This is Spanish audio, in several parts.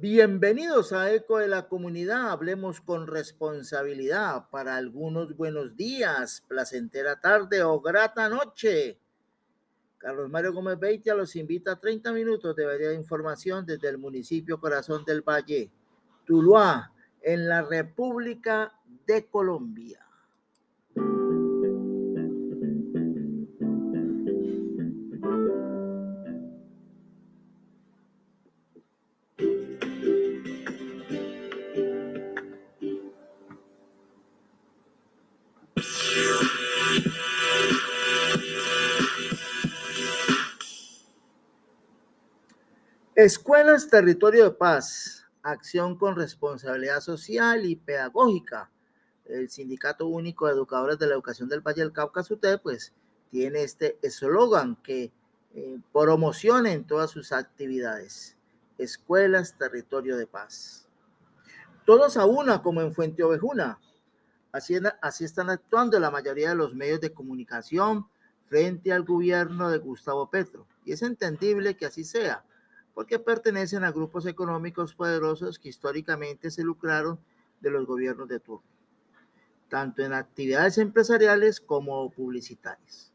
Bienvenidos a Eco de la Comunidad. Hablemos con responsabilidad. Para algunos, buenos días, placentera tarde o grata noche. Carlos Mario Gómez Beitia los invita a 30 minutos de variedad de información desde el municipio Corazón del Valle, Tuluá, en la República de Colombia. Escuelas Territorio de Paz, acción con responsabilidad social y pedagógica. El Sindicato Único de Educadores de la Educación del Valle del Cauca, SUTE, pues tiene este eslogan que eh, promociona en todas sus actividades. Escuelas Territorio de Paz. Todos a una, como en Fuente Ovejuna. Así, así están actuando la mayoría de los medios de comunicación frente al gobierno de Gustavo Petro. Y es entendible que así sea porque pertenecen a grupos económicos poderosos que históricamente se lucraron de los gobiernos de turno, tanto en actividades empresariales como publicitarias,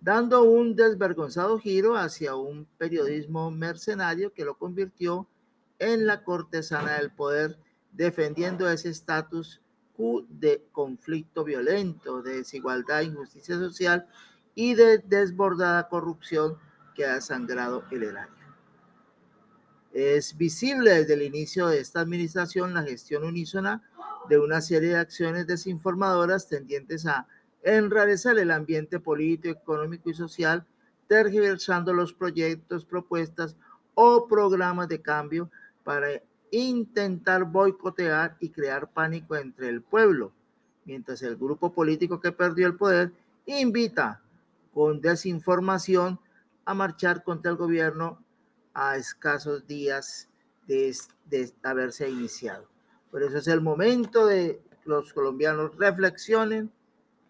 dando un desvergonzado giro hacia un periodismo mercenario que lo convirtió en la cortesana del poder, defendiendo ese estatus de conflicto violento, de desigualdad, injusticia social y de desbordada corrupción que ha sangrado el erario. Es visible desde el inicio de esta administración la gestión unísona de una serie de acciones desinformadoras tendientes a enrarecer el ambiente político, económico y social, tergiversando los proyectos, propuestas o programas de cambio para intentar boicotear y crear pánico entre el pueblo, mientras el grupo político que perdió el poder invita con desinformación a marchar contra el gobierno a escasos días de, haberse iniciado. Por eso es el momento de los colombianos reflexionen,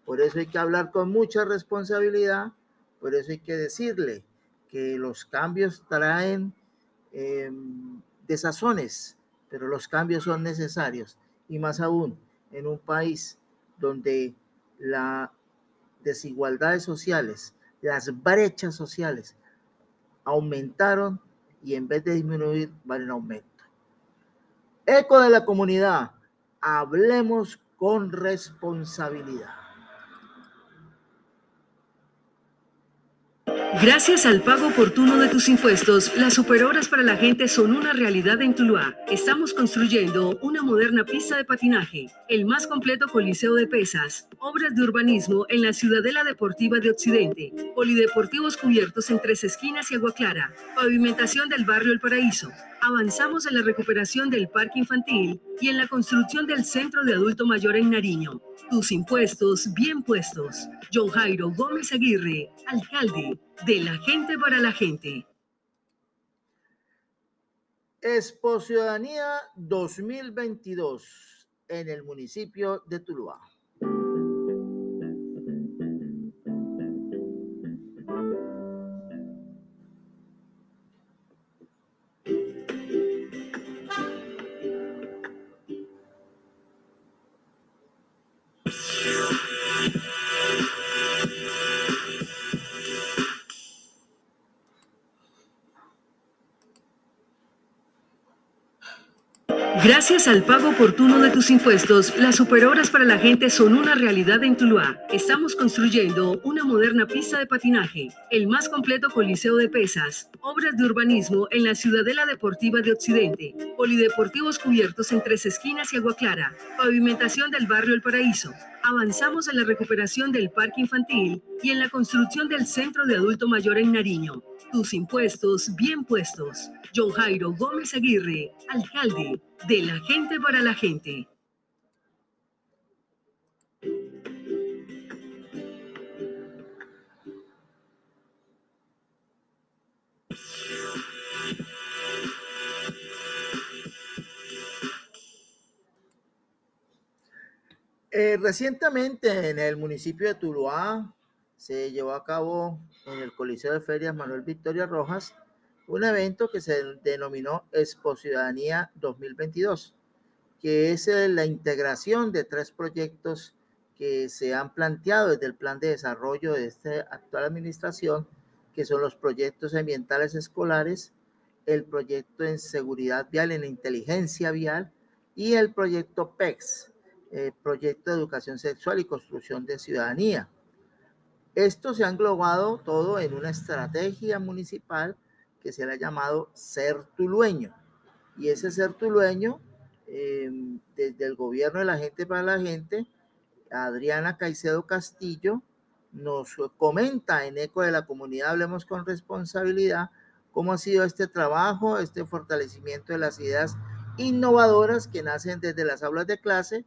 por eso hay que hablar con mucha responsabilidad, por eso hay que decirle que los cambios traen em, desazones, pero los cambios son necesarios y más aún en un país donde las desigualdades sociales, las brechas sociales aumentaron y en vez de disminuir van en aumento. Eco de la comunidad, hablemos con responsabilidad. Gracias al pago oportuno de tus impuestos, las superhoras para la gente son una realidad en Tuluá. Estamos construyendo una moderna pista de patinaje, el más completo coliseo de pesas, obras de urbanismo en la Ciudadela Deportiva de Occidente, polideportivos cubiertos en tres esquinas y agua clara, pavimentación del barrio El Paraíso, avanzamos en la recuperación del parque infantil y en la construcción del centro de adulto mayor en Nariño. Tus impuestos bien puestos. John Jairo Gómez Aguirre, alcalde de la gente para la gente. Expo Ciudadanía 2022 en el municipio de Tuluá. Gracias al pago oportuno de tus impuestos, las superhoras para la gente son una realidad en Tuluá. Estamos construyendo una moderna pista de patinaje, el más completo coliseo de pesas, obras de urbanismo en la Ciudadela Deportiva de Occidente, polideportivos cubiertos en tres esquinas y agua clara, pavimentación del barrio El Paraíso. Avanzamos en la recuperación del parque infantil y en la construcción del centro de adulto mayor en Nariño. Tus impuestos bien puestos. John Jairo Gómez Aguirre, alcalde de la gente para la gente. Eh, recientemente en el municipio de Tuluá se llevó a cabo en el Coliseo de Ferias Manuel Victoria Rojas un evento que se denominó Expo Ciudadanía 2022, que es la integración de tres proyectos que se han planteado desde el plan de desarrollo de esta actual administración, que son los proyectos ambientales escolares, el proyecto en seguridad vial, en inteligencia vial y el proyecto PEX, eh, proyecto de educación sexual y construcción de ciudadanía. Esto se ha englobado todo en una estrategia municipal que se le ha llamado Ser Tulueño. Y ese Ser Tulueño, eh, desde el gobierno de la gente para la gente, Adriana Caicedo Castillo nos comenta en Eco de la Comunidad, hablemos con responsabilidad, cómo ha sido este trabajo, este fortalecimiento de las ideas innovadoras que nacen desde las aulas de clase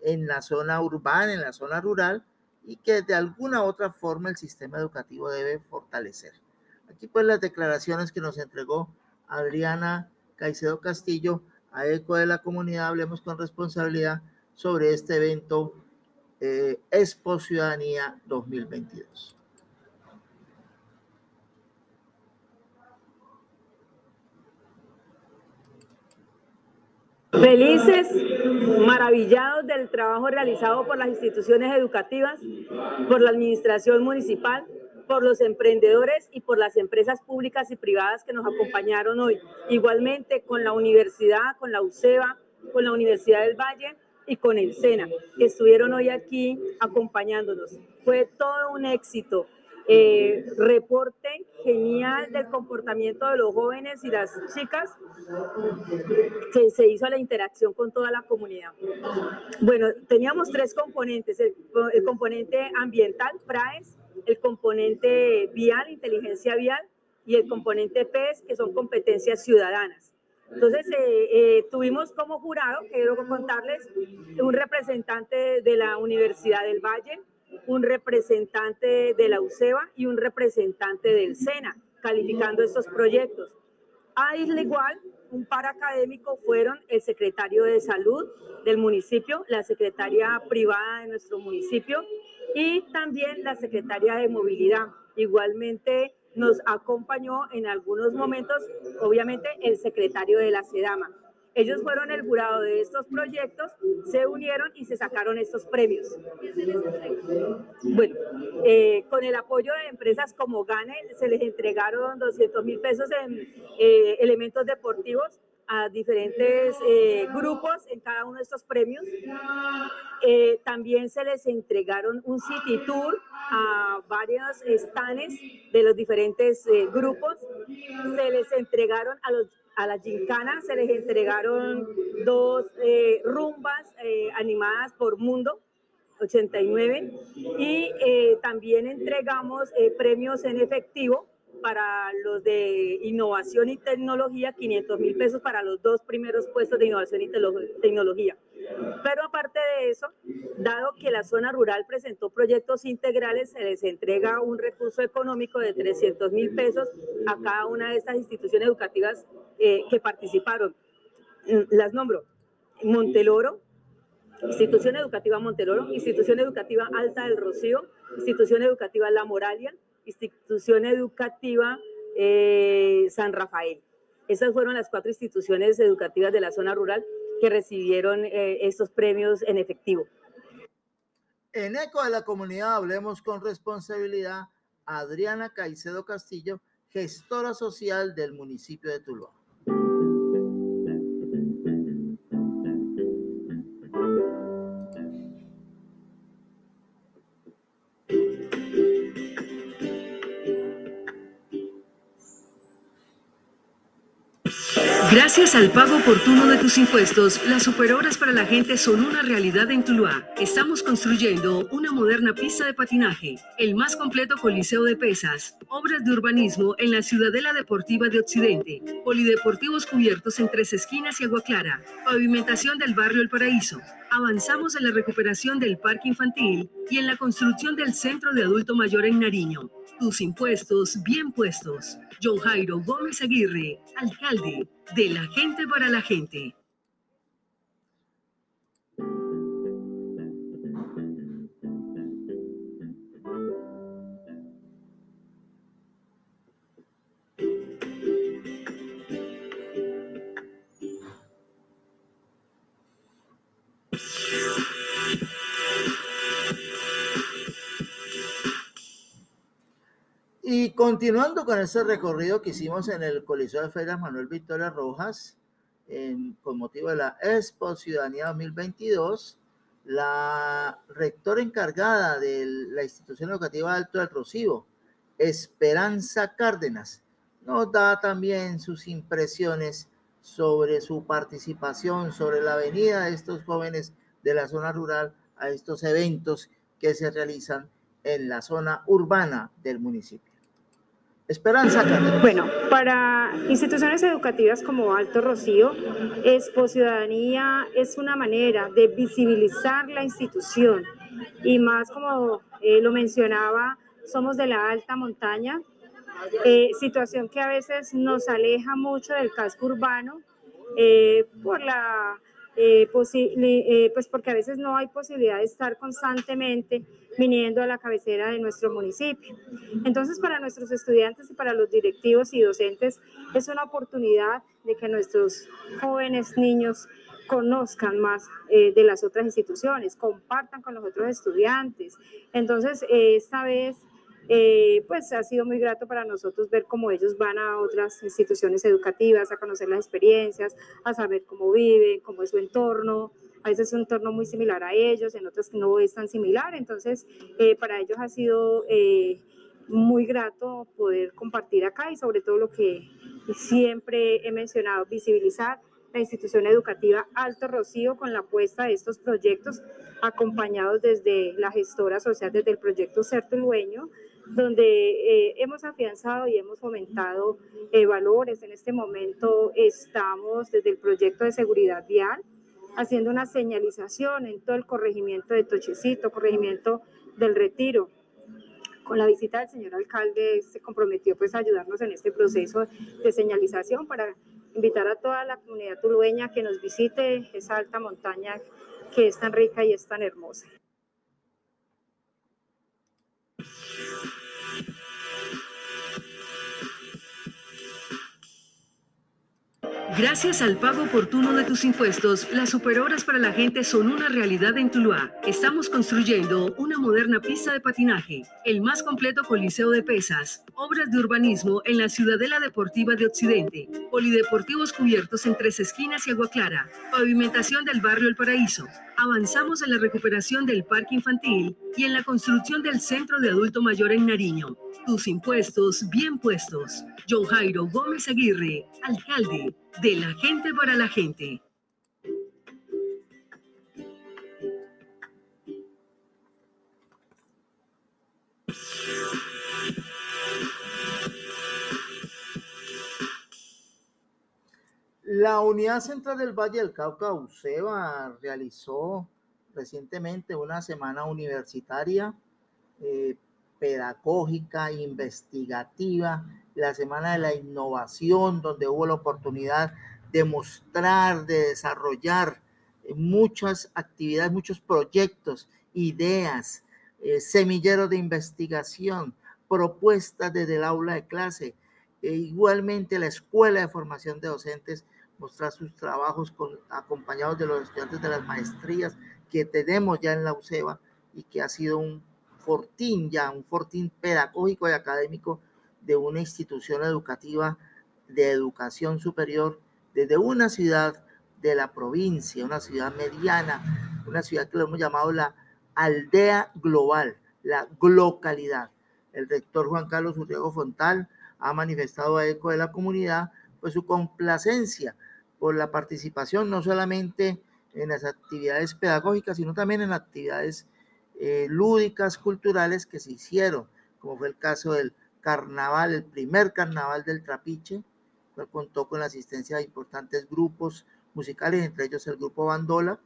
en la zona urbana, en la zona rural, y que de alguna u otra forma el sistema educativo debe fortalecer. Aquí pues las declaraciones que nos entregó Adriana Caicedo Castillo a eco de la comunidad, hablemos con responsabilidad sobre este evento eh, Expo Ciudadanía 2022. Felices, maravillados del trabajo realizado por las instituciones educativas, por la administración municipal, por los emprendedores y por las empresas públicas y privadas que nos acompañaron hoy. Igualmente con la universidad, con la UCEBA, con la Universidad del Valle y con el SENA, que estuvieron hoy aquí acompañándonos. Fue todo un éxito eh, reporte genial del comportamiento de los jóvenes y las chicas. Se, se hizo la interacción con toda la comunidad. Bueno, teníamos tres componentes, el, el componente ambiental, PRAES, el componente vial, inteligencia vial, y el componente PES, que son competencias ciudadanas. Entonces, eh, eh, tuvimos como jurado, quiero contarles, un representante de la Universidad del Valle, un representante de la UCEBA y un representante del SENA, calificando estos proyectos. Al igual, un par académico fueron el secretario de salud del municipio, la secretaria privada de nuestro municipio y también la secretaria de movilidad. Igualmente nos acompañó en algunos momentos, obviamente, el secretario de la SEDAMA. Ellos fueron el jurado de estos proyectos, se unieron y se sacaron estos premios. Bueno, eh, con el apoyo de empresas como GANE, se les entregaron 200 mil pesos en eh, elementos deportivos a diferentes eh, grupos en cada uno de estos premios. también se les entregaron un city tour a varios stands de los diferentes grupos. Se les entregaron a los a la gincana se les entregaron dos eh, rumbas eh, animadas por Mundo 89 y eh, también entregamos premios en efectivo para los de innovación y tecnología, 500 mil pesos para los dos primeros puestos de innovación y tecnología. Pero aparte de eso, dado que la zona rural presentó proyectos integrales, se les entrega un recurso económico de 300 mil pesos a cada una de estas instituciones educativas eh, que participaron. Las nombro. Monteloro, Institución Educativa Monteloro, Institución Educativa Alta del Rocío, Institución Educativa La Moralia, Institución Educativa eh, San Rafael. Esas fueron las cuatro instituciones educativas de la zona rural que recibieron eh, estos premios en efectivo. En eco de la comunidad, hablemos con responsabilidad. Adriana Caicedo Castillo, gestora social del municipio de Tuluá. Al pago oportuno de tus impuestos, las superhoras para la gente son una realidad en Tuluá. Estamos construyendo una moderna pista de patinaje, el más completo coliseo de pesas, obras de urbanismo en la Ciudadela Deportiva de Occidente, polideportivos cubiertos en tres esquinas y agua clara, pavimentación del barrio El Paraíso. Avanzamos en la recuperación del parque infantil y en la construcción del centro de adulto mayor en Nariño. Tus impuestos bien puestos. John Jairo Gómez Aguirre, alcalde de la gente para la gente. Continuando con ese recorrido que hicimos en el Coliseo de Ferias Manuel Victoria Rojas, con motivo de la Expo Ciudadanía 2022, la rectora encargada de la institución educativa Alto del Rocío, Esperanza Cárdenas, nos da también sus impresiones sobre su participación, sobre la venida de estos jóvenes de la zona rural a estos eventos que se realizan en la zona urbana del municipio. Esperanza. Bueno, para instituciones educativas como Alto Rocío, Expo Ciudadanía es una manera de visibilizar la institución y más como eh, lo mencionaba, somos de la alta montaña, eh, situación que a veces nos aleja mucho del casco urbano eh, por la pues porque a veces no hay posibilidad de estar constantemente viniendo a la cabecera de nuestro municipio. Entonces, para nuestros estudiantes y para los directivos y docentes es una oportunidad de que nuestros jóvenes niños conozcan más eh, de las otras instituciones, compartan con los otros estudiantes. Entonces, esta vez eh, pues ha sido muy grato para nosotros ver cómo ellos van a otras instituciones educativas, a conocer las experiencias, a saber cómo viven, cómo es su entorno. A veces es un entorno muy similar a ellos, en otros no es tan similar. Entonces, eh, para ellos ha sido eh, muy grato poder compartir acá y sobre todo lo que siempre he mencionado, visibilizar la institución educativa Alto Rocío con la apuesta de estos proyectos acompañados desde la gestora social, desde el proyecto Certulueño, donde eh, hemos afianzado y hemos fomentado eh, valores. En este momento estamos desde el proyecto de seguridad vial haciendo una señalización en todo el corregimiento de Tochecito, corregimiento del Retiro. Con la visita del señor alcalde se comprometió pues a ayudarnos en este proceso de señalización para invitar a toda la comunidad tulueña que nos visite esa alta montaña que es tan rica y es tan hermosa. Gracias al pago oportuno de tus impuestos, las superhoras para la gente son una realidad en Tuluá. Estamos construyendo una moderna pista de patinaje, el más completo coliseo de pesas, obras de urbanismo en la Ciudadela Deportiva de Occidente, polideportivos cubiertos en tres esquinas y agua clara, pavimentación del barrio El Paraíso, avanzamos en la recuperación del parque infantil y en la construcción del centro de adulto mayor en Nariño. Tus impuestos bien puestos. John Jairo Gómez Aguirre, alcalde de la gente para la gente. La Unidad Central del Valle del Cauca, UCEBA, realizó recientemente una semana universitaria eh, pedagógica, investigativa, la Semana de la Innovación, donde hubo la oportunidad de mostrar, de desarrollar eh, muchas actividades, muchos proyectos, ideas, eh, semilleros de investigación, propuestas desde el aula de clase. E igualmente la Escuela de Formación de Docentes mostrar sus trabajos con, acompañados de los estudiantes de las maestrías que tenemos ya en la UCEBA y que ha sido un fortín ya, un fortín pedagógico y académico de una institución educativa de educación superior desde una ciudad de la provincia, una ciudad mediana, una ciudad que lo hemos llamado la aldea global, la localidad. El rector Juan Carlos Urriego Fontal ha manifestado a eco de la comunidad pues su complacencia por la participación no solamente en las actividades pedagógicas, sino también en actividades eh, lúdicas, culturales que se hicieron, como fue el caso del carnaval, el primer carnaval del Trapiche, cual contó con la asistencia de importantes grupos musicales, entre ellos el grupo Bandola,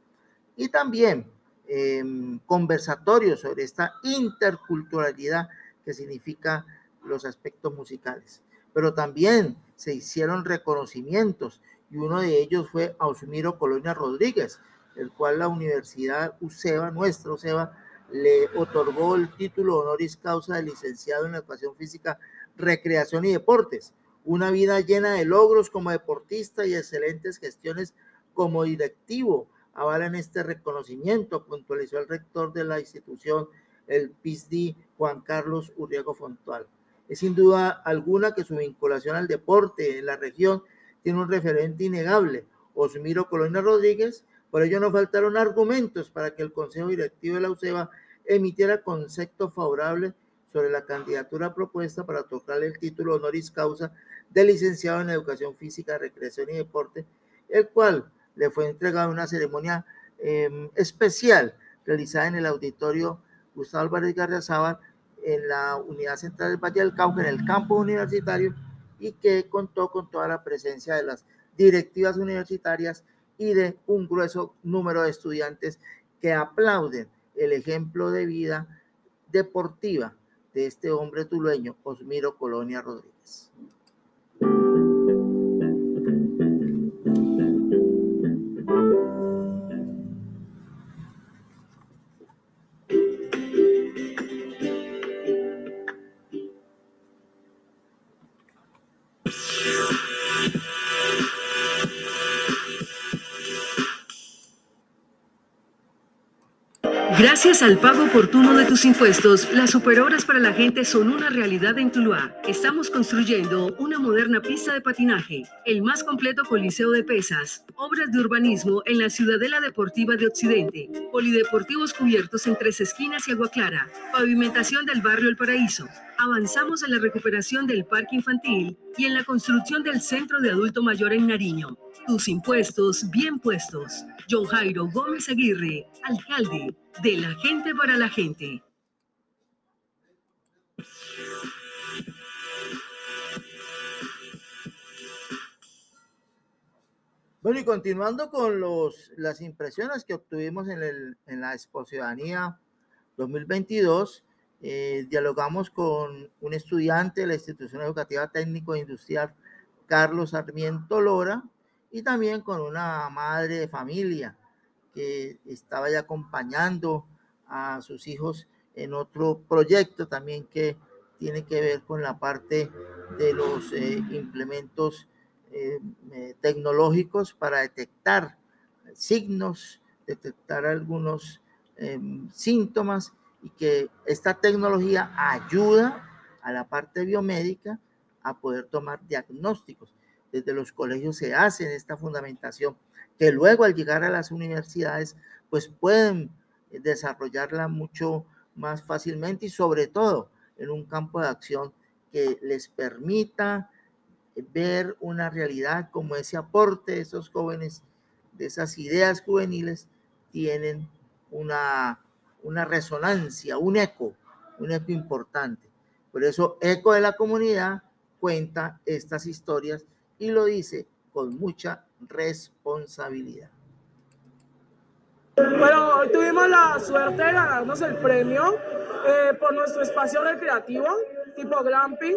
y también em, conversatorios sobre esta interculturalidad que significa los aspectos musicales. Pero también se hicieron reconocimientos y uno de ellos fue Ausmiro Colonia Rodríguez, el cual la Universidad UCEBA, nuestra UCEBA, le otorgó el título honoris causa de licenciado en Educación Física, Recreación y Deportes. Una vida llena de logros como deportista y excelentes gestiones como directivo avalan este reconocimiento, puntualizó el rector de la institución, el PISD, Juan Carlos Urriego Fontual. Es sin duda alguna que su vinculación al deporte en la región tiene un referente innegable, Osmiro Colonia Rodríguez, por ello no faltaron argumentos para que el Consejo Directivo de la UCEBA emitiera concepto favorable sobre la candidatura propuesta para tocarle el título honoris causa de licenciado en Educación Física, Recreación y Deporte, el cual le fue entregado en una ceremonia em, especial realizada en el auditorio Gustavo Álvarez Garrazábal en la Unidad Central del Valle del Cauca, en el campo universitario, y que contó con toda la presencia de las directivas universitarias y de un grueso número de estudiantes que aplauden el ejemplo de vida deportiva de este hombre tulueño, Osmiro Colonia Rodríguez. Gracias al pago oportuno de tus impuestos, las superhoras para la gente son una realidad en Tuluá. Estamos construyendo una moderna pista de patinaje, el más completo coliseo de pesas, obras de urbanismo en la Ciudadela Deportiva de Occidente, polideportivos cubiertos en tres esquinas y agua clara, pavimentación del barrio El Paraíso. Avanzamos en la recuperación del parque infantil y en la construcción del centro de adulto mayor en Nariño. Tus impuestos bien puestos. John Jairo Gómez Aguirre, alcalde de la gente para la gente. Bueno, y continuando con los, las impresiones que obtuvimos en, el, en la Expo Ciudadanía 2022, eh, dialogamos con un estudiante de la Institución Educativa Técnico e Industrial, Carlos Sarmiento Lora, y también con una madre de familia que estaba ya acompañando a sus hijos en otro proyecto también que tiene que ver con la parte de los eh, implementos eh, eh, tecnológicos para detectar signos, detectar algunos síntomas y que esta tecnología ayuda a la parte biomédica a poder tomar diagnósticos. Desde los colegios se hace esta fundamentación que luego al llegar a las universidades pues pueden desarrollarla mucho más fácilmente y sobre todo en un campo de acción que les permita ver una realidad como ese aporte de esos jóvenes, de esas ideas juveniles, tienen una, una resonancia, un eco, un eco importante. Por eso Eco de la Comunidad cuenta estas historias y lo dice con mucha responsabilidad. Bueno, hoy tuvimos la suerte de ganarnos el premio eh, por nuestro espacio recreativo tipo glamping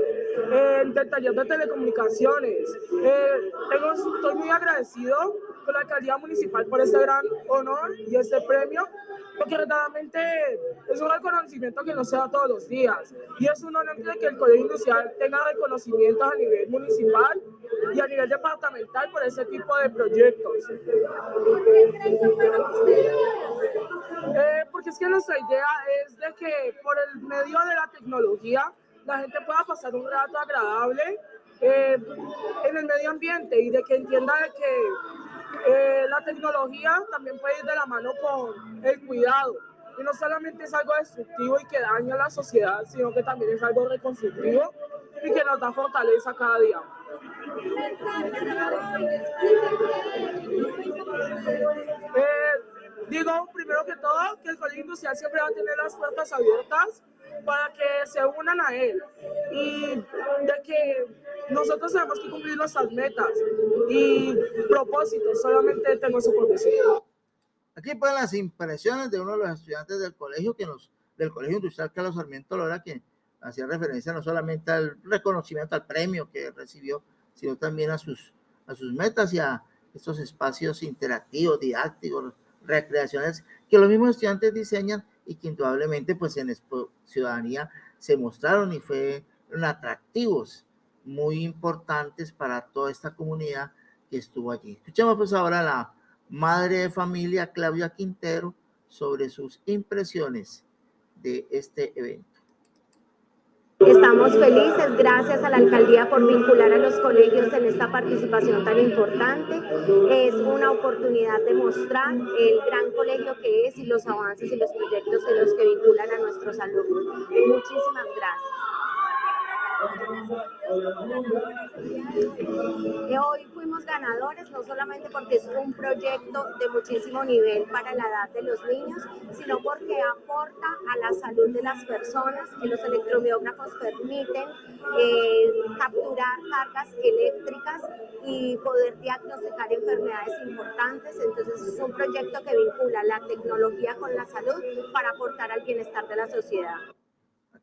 eh, taller de telecomunicaciones. Eh, tengo, estoy muy agradecido con la alcaldía municipal por este gran honor y este premio porque verdaderamente es un reconocimiento que no se da todos los días y es un honor de que el Colegio Industrial tenga reconocimientos a nivel municipal y a nivel departamental por ese tipo de proyectos. Eh, porque es que nuestra idea es de que por el medio de la tecnología la gente pueda pasar un rato agradable eh, en el medio ambiente y de que entienda que eh, la tecnología también puede ir de la mano con el cuidado. Y no solamente es algo destructivo y que daña a la sociedad, sino que también es algo reconstructivo y que nos da fortaleza cada día. Eh, digo, primero que todo, que el Colegio Industrial siempre va a tener las puertas abiertas para que se unan a él y de que nosotros tenemos que cumplir nuestras metas y propósitos, solamente tengo su profesión. Aquí pueden las impresiones de uno de los estudiantes del colegio, que nos, del Colegio Industrial Carlos Sarmiento Lora, que hacía referencia no solamente al reconocimiento, al premio que recibió, sino también a sus, a sus metas y a estos espacios interactivos, didácticos, recreaciones, que los mismos estudiantes diseñan y que indudablemente pues en Ciudadanía se mostraron y fueron atractivos muy importantes para toda esta comunidad que estuvo allí. Escuchemos pues ahora a la madre de familia Claudia Quintero sobre sus impresiones de este evento. Estamos felices, gracias a la alcaldía por vincular a los colegios en esta participación tan importante. Es una oportunidad de mostrar el gran colegio que es y los avances y los proyectos en los que vinculan a nuestros alumnos. Muchísimas gracias. Hoy fuimos ganadores no solamente porque es un proyecto de muchísimo nivel para la edad de los niños, sino porque aporta a la salud de las personas, que los electromiógrafos permiten eh, capturar cargas eléctricas y poder diagnosticar enfermedades importantes. Entonces es un proyecto que vincula la tecnología con la salud para aportar al bienestar de la sociedad.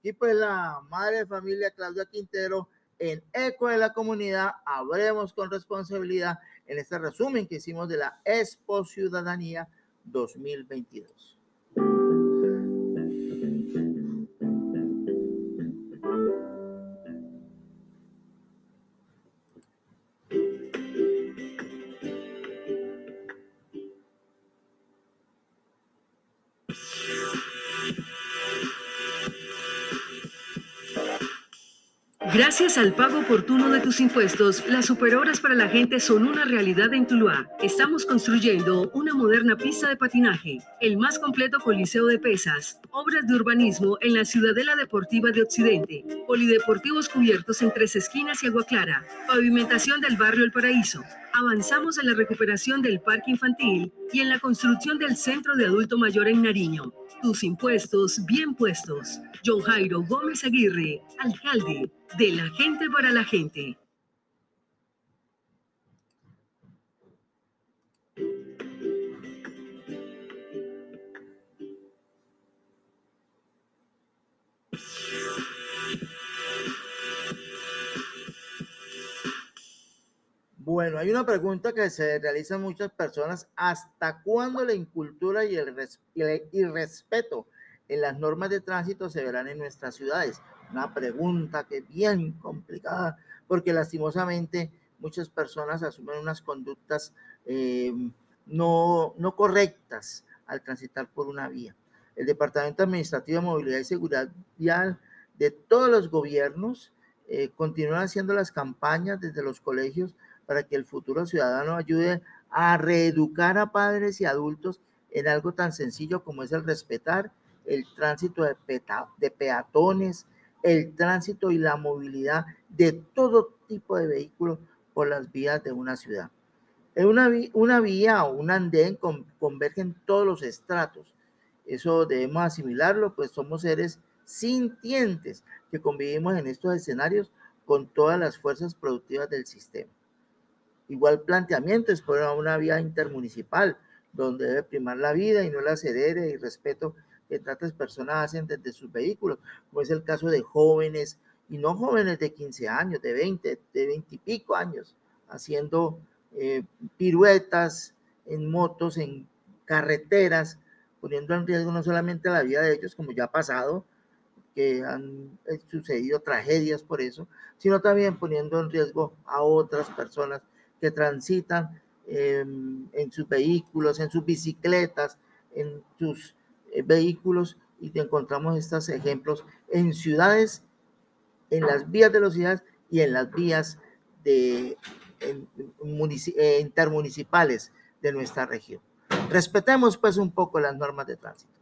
Y pues la madre de familia Claudia Quintero en Eco de la Comunidad, habremos con responsabilidad en este resumen que hicimos de la Expo Ciudadanía 2022. Al pago oportuno de tus impuestos, las superhoras para la gente son una realidad en Tuluá. Estamos construyendo una moderna pista de patinaje, el más completo coliseo de pesas, obras de urbanismo en la Ciudadela Deportiva de Occidente, polideportivos cubiertos en tres esquinas y agua clara, pavimentación del barrio El Paraíso. Avanzamos en la recuperación del parque infantil y en la construcción del centro de adulto mayor en Nariño. Tus impuestos bien puestos. John Jairo Gómez Aguirre, alcalde de la gente para la gente. Bueno, hay una pregunta que se realizan muchas personas. ¿Hasta cuándo la incultura y el, y el respeto en las normas de tránsito se verán en nuestras ciudades? Una pregunta que es bien complicada, porque lastimosamente muchas personas asumen unas conductas eh, no, no correctas al transitar por una vía. El Departamento Administrativo de Movilidad y Seguridad Vial de todos los gobiernos eh, continúan haciendo las campañas desde los colegios para que el futuro ciudadano ayude a reeducar a padres y adultos en algo tan sencillo como es el respetar el tránsito de, peatones, el tránsito y la movilidad de todo tipo de vehículos por las vías de una ciudad. En una, una vía o un andén convergen todos los estratos. Eso debemos asimilarlo, pues somos seres sintientes que convivimos en estos escenarios con todas las fuerzas productivas del sistema. Igual planteamiento es por una vía intermunicipal, donde debe primar la vida y no la ceder y respeto que tantas personas hacen desde sus vehículos, como es el caso de jóvenes, y no jóvenes de 15 años, de 20, de 20 y pico años, haciendo eh, piruetas en motos, en carreteras, poniendo en riesgo no solamente la vida de ellos, como ya ha pasado, que han eh, sucedido tragedias por eso, sino también poniendo en riesgo a otras personas que transitan en sus vehículos, en sus bicicletas, en sus eh, vehículos y encontramos estos ejemplos en ciudades, en las vías de las ciudades y en las vías de, eh, intermunicipales de nuestra región. Respetemos pues un poco las normas de tránsito.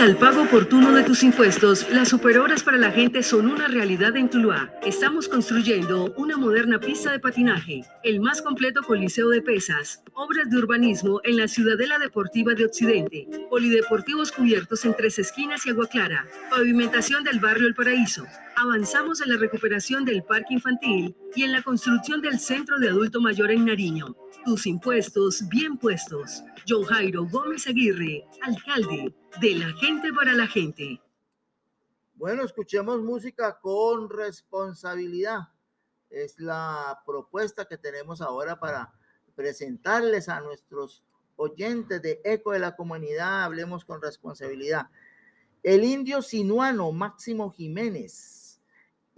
Al pago oportuno de tus impuestos, las superhoras para la gente son una realidad en Tuluá. Estamos construyendo una moderna pista de patinaje, el más completo coliseo de pesas, obras de urbanismo en la Ciudadela Deportiva de Occidente, polideportivos cubiertos en tres esquinas y agua clara, pavimentación del barrio El Paraíso. Avanzamos en la recuperación del parque infantil y en la construcción del centro de adulto mayor en Nariño. Tus impuestos bien puestos. John Jairo Gómez Aguirre, alcalde de la gente para la gente. Bueno, escuchemos música con responsabilidad. Es la propuesta que tenemos ahora para presentarles a nuestros oyentes de Eco de la Comunidad, hablemos con responsabilidad. El indio sinuano Máximo Jiménez.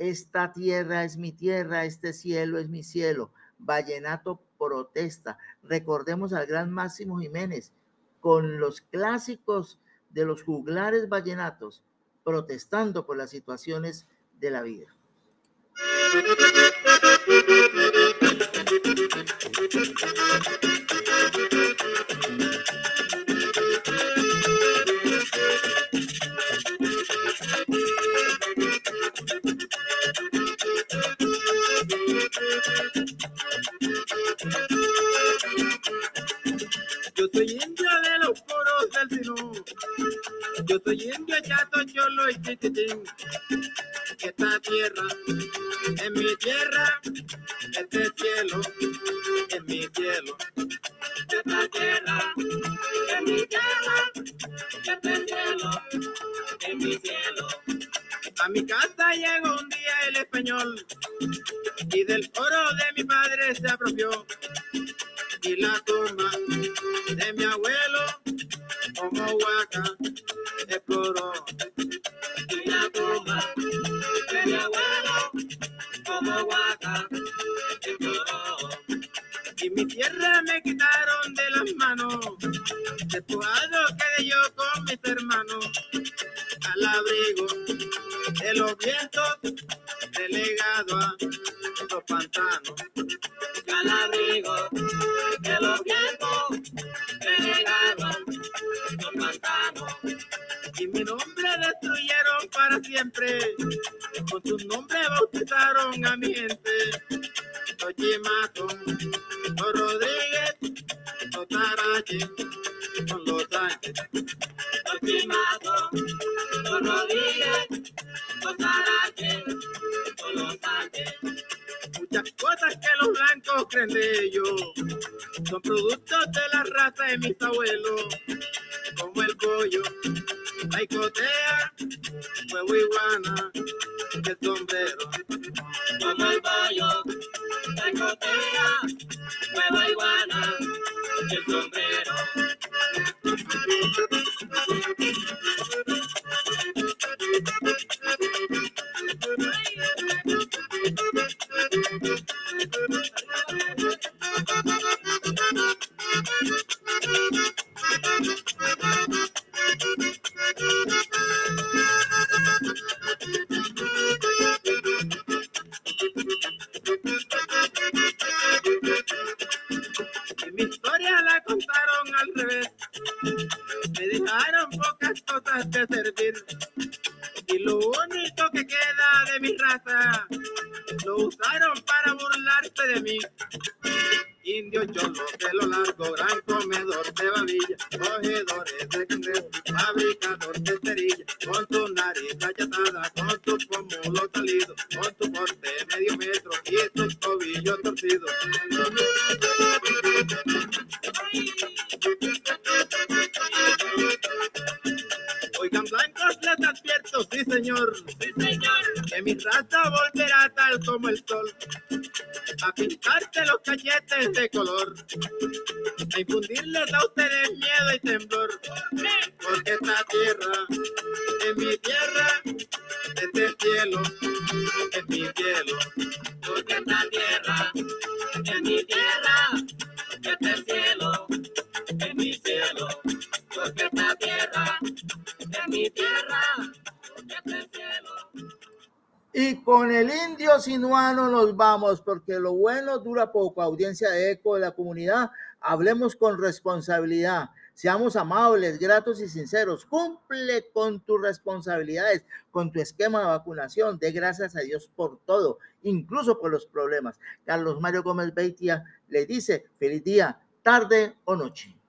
Esta tierra es mi tierra, este cielo es mi cielo. Vallenato protesta. Recordemos al gran Máximo Jiménez con los clásicos de los juglares vallenatos protestando por las situaciones de la vida. Y chiquitín. Esta tierra como. Y mi tierra me quitaron de las manos, despojado quedé yo con mis hermanos, al abrigo de los vientos, relegado a los pantanos. Al abrigo mi nombre destruyeron para siempre, con su nombre bautizaron a mi gente. Oye, Mato, Rodríguez, con los o Tarache, con los Sánchez. Muchas cosas que los blancos creen de ellos son productos de la raza de mis abuelos, como el pollo, la icotea, huevo iguana, el sombrero. Como el pollo, la icotea, huevo iguana, el sombrero. De fabricador de cerilla, con tu nariz achatada, con tu pómulo salido, con tu porte medio metro y tus tobillos torcidos. Oigan blancos, les advierto, sí señor, sí señor, que mi raza volverá tal como el sol, a pintarte los cachetes de color, a infundirles a ustedes miedo y temblor, porque esta tierra es mi tierra, este cielo es mi cielo, porque esta tierra es mi tierra, este cielo es mi cielo, porque esta tierra es mi tierra. Y con el indio sinuano nos vamos, porque lo bueno dura poco. Audiencia de eco de la comunidad, hablemos con responsabilidad. Seamos amables, gratos y sinceros. Cumple con tus responsabilidades, con tu esquema de vacunación. De gracias a Dios por todo, incluso por los problemas. Carlos Mario Gómez Beitia le dice, feliz día, tarde o noche.